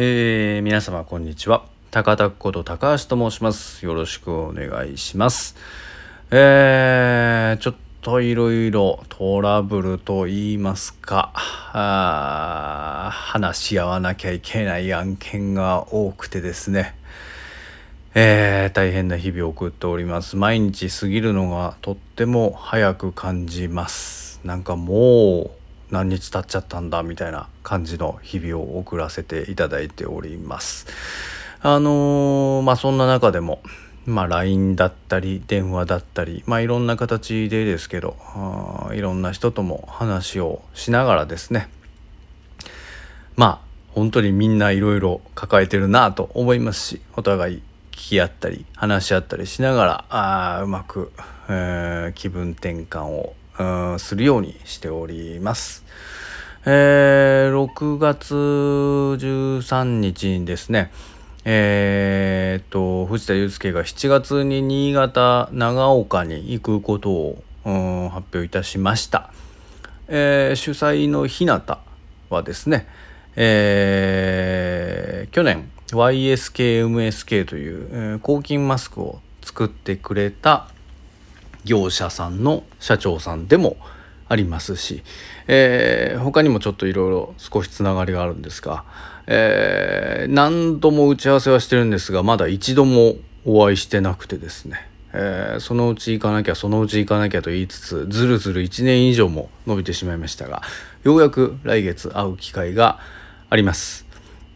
えー、皆様こんにちは。高田こと高橋と申します。よろしくお願いします。えー、ちょっといろいろトラブルと言いますか。あ話し合わなきゃいけない案件が多くてですね。えー、大変な日々を送っております。毎日過ぎるのがとっても早く感じます。なんかもう何日経っちゃったんだみたいな感じの日々を送らせていただいております。あのー、まあそんな中でもまあ LINE だったり電話だったりまあいろんな形でですけどいろんな人とも話をしながらですねまあ本当にみんないろいろ抱えてるなと思いますしお互い聞き合ったり話し合ったりしながらあうまく、えー、気分転換をするようにしております。えー、6月13日にですね、えー、と藤田祐介が7月に新潟長岡に行くことを、発表いたしました、えー、主催の日向はですね、えー、去年 YSKMSK という、えー、抗菌マスクを作ってくれた業者さんの社長さんでもありますし、えー、他にもちょっといろいろ少しつながりがあるんですが、えー、何度も打ち合わせはしてるんですがまだ一度もお会いしてなくてですね、えー、そのうち行かなきゃそのうち行かなきゃと言いつつずるずる1年以上も伸びてしまいましたがようやく来月会う機会があります。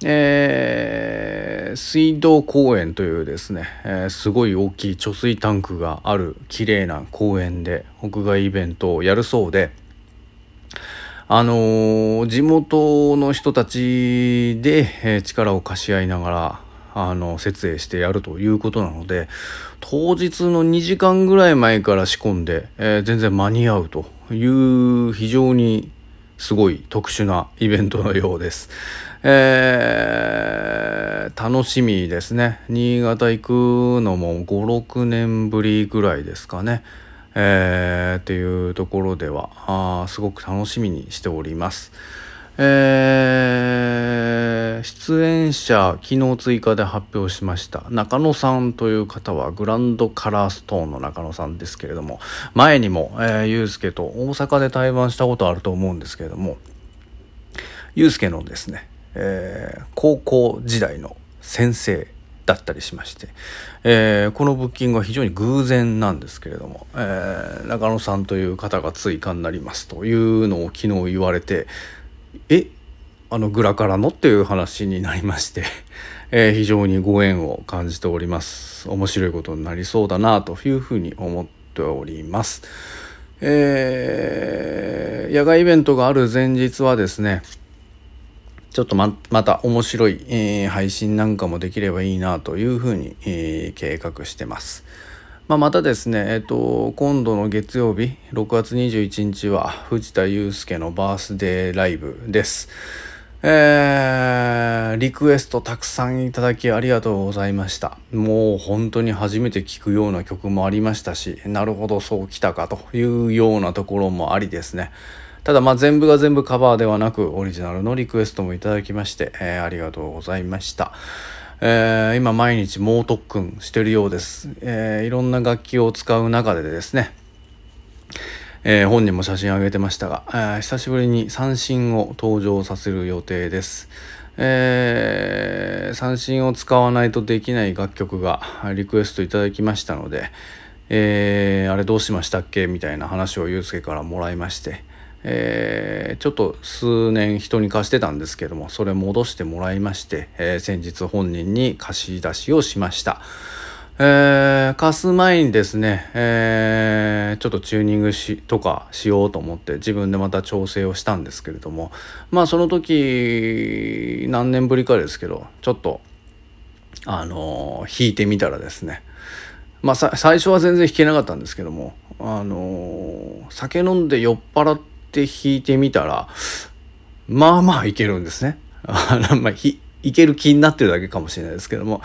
えー、水道公園というですね、えー、すごい大きい貯水タンクがある綺麗な公園で屋外イベントをやるそうであのー、地元の人たちで、え、力を貸し合いながらあの設営してやるということなので当日の2時間ぐらい前から仕込んで、え、全然間に合うという非常にすごい特殊なイベントのようです。えー、楽しみですね。新潟行くのも5、6年ぶりぐらいですかね。えー、っていうところではあすごく楽しみにしております。えー、出演者昨日追加で発表しました。中野さんという方はグランドカラーストーンの中野さんですけれども前にも、えー、ゆうすけと大阪で対バンしたことあると思うんですけれどもゆうすけのですね、えー、高校時代の先生だったりしまして、えー、このブッキングは非常に偶然なんですけれども、えー、中野さんという方が追加になりますというのを昨日言われてえっあのグラからのっていう話になりまして、えー、非常にご縁を感じております面白いことになりそうだなというふうに思っております、えー、野外イベントがある前日はですねちょっとままた面白い、えー、配信なんかもできればいいなというふうに、えー、計画してます。まあ、またですね、えっと、今度の月曜日6月21日は藤田祐介のバースデーライブです。えー、リクエストたくさんいただきありがとうございました。もう本当に初めて聴くような曲もありましたし、なるほどそうきたかというようなところもありですね。ただまあ全部が全部カバーではなくオリジナルのリクエストもいただきまして、えー、ありがとうございました。えー、今毎日猛特訓してるようです、えー、いろんな楽器を使う中でですね、えー、本人も写真を上げてましたが、えー、久しぶりに三振を登場させる予定です、えー、三振を使わないとできない楽曲がリクエストいただきましたので、えー、あれどうしましたっけみたいな話をゆうすけからもらいまして、えー、ちょっと数年人に貸してたんですけどもそれ戻してもらいまして、えー、先日本人に貸し出しをしました。えー、貸す前にですね、えー、ちょっとチューニングしとかしようと思って自分でまた調整をしたんですけれども。まあその時何年ぶりかですけどちょっとあのー、弾いてみたらですね。まあ最初は全然弾けなかったんですけどもあの酒飲んで酔っ払って弾いてみたら、まあまあいけるんですね。まあ、いける気になってるだけかもしれないですけども、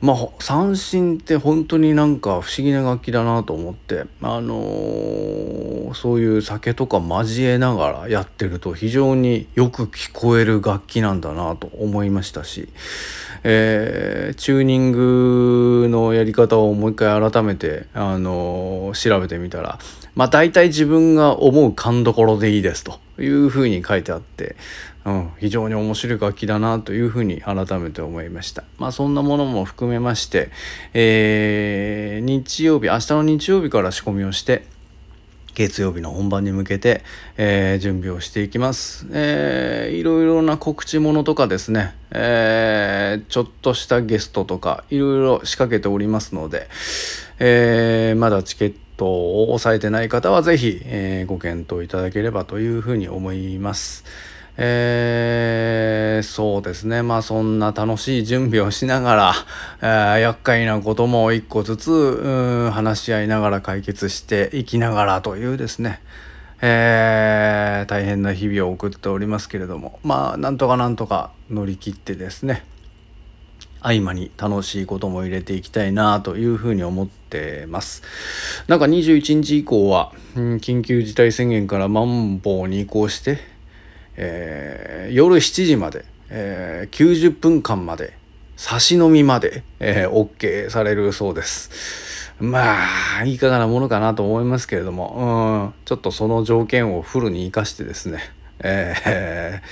まあ三振って本当になんか不思議な楽器だなと思ってあのー、そういう酒とか交えながらやってると非常によく聞こえる楽器なんだなと思いましたし、えー、チューニングのやり方をもう一回改めて、あのー、調べてみたらまあ大体自分が思う勘どころでいいですというふうに書いてあってうん、非常に面白い楽器だなというふうに改めて思いました。まあそんなものも含めまして、えー、日曜日、明日の日曜日から仕込みをして、月曜日の本番に向けて、えー、準備をしていきます、えー。いろいろな告知物とかですね、えー、ちょっとしたゲストとかいろいろ仕掛けておりますので、えー、まだチケットを押さえてない方は是非、え、ご検討いただければというふうに思います。えー、そうですね。まあそんな楽しい準備をしながら、えー、厄介なことも一個ずつ話し合いながら解決していきながらというですね、えー、大変な日々を送っておりますけれども、まあなんとかなんとか乗り切ってですね、合間に楽しいことも入れていきたいなというふうに思ってます。なんか21日以降は、緊急事態宣言からマンボウに移行して、えー、夜7時まで、えー、90分間まで差し飲みまで、えー、OK されるそうです。まあいかがなものかなと思いますけれども、うん、ちょっとその条件をフルに生かしてですね、え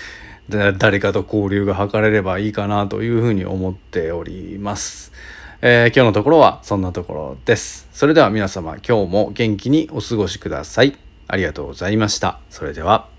ー、誰かと交流が図れればいいかなというふうに思っております。えー、今日のところはそんなところです。それでは皆様今日も元気にお過ごしください。ありがとうございました。それでは。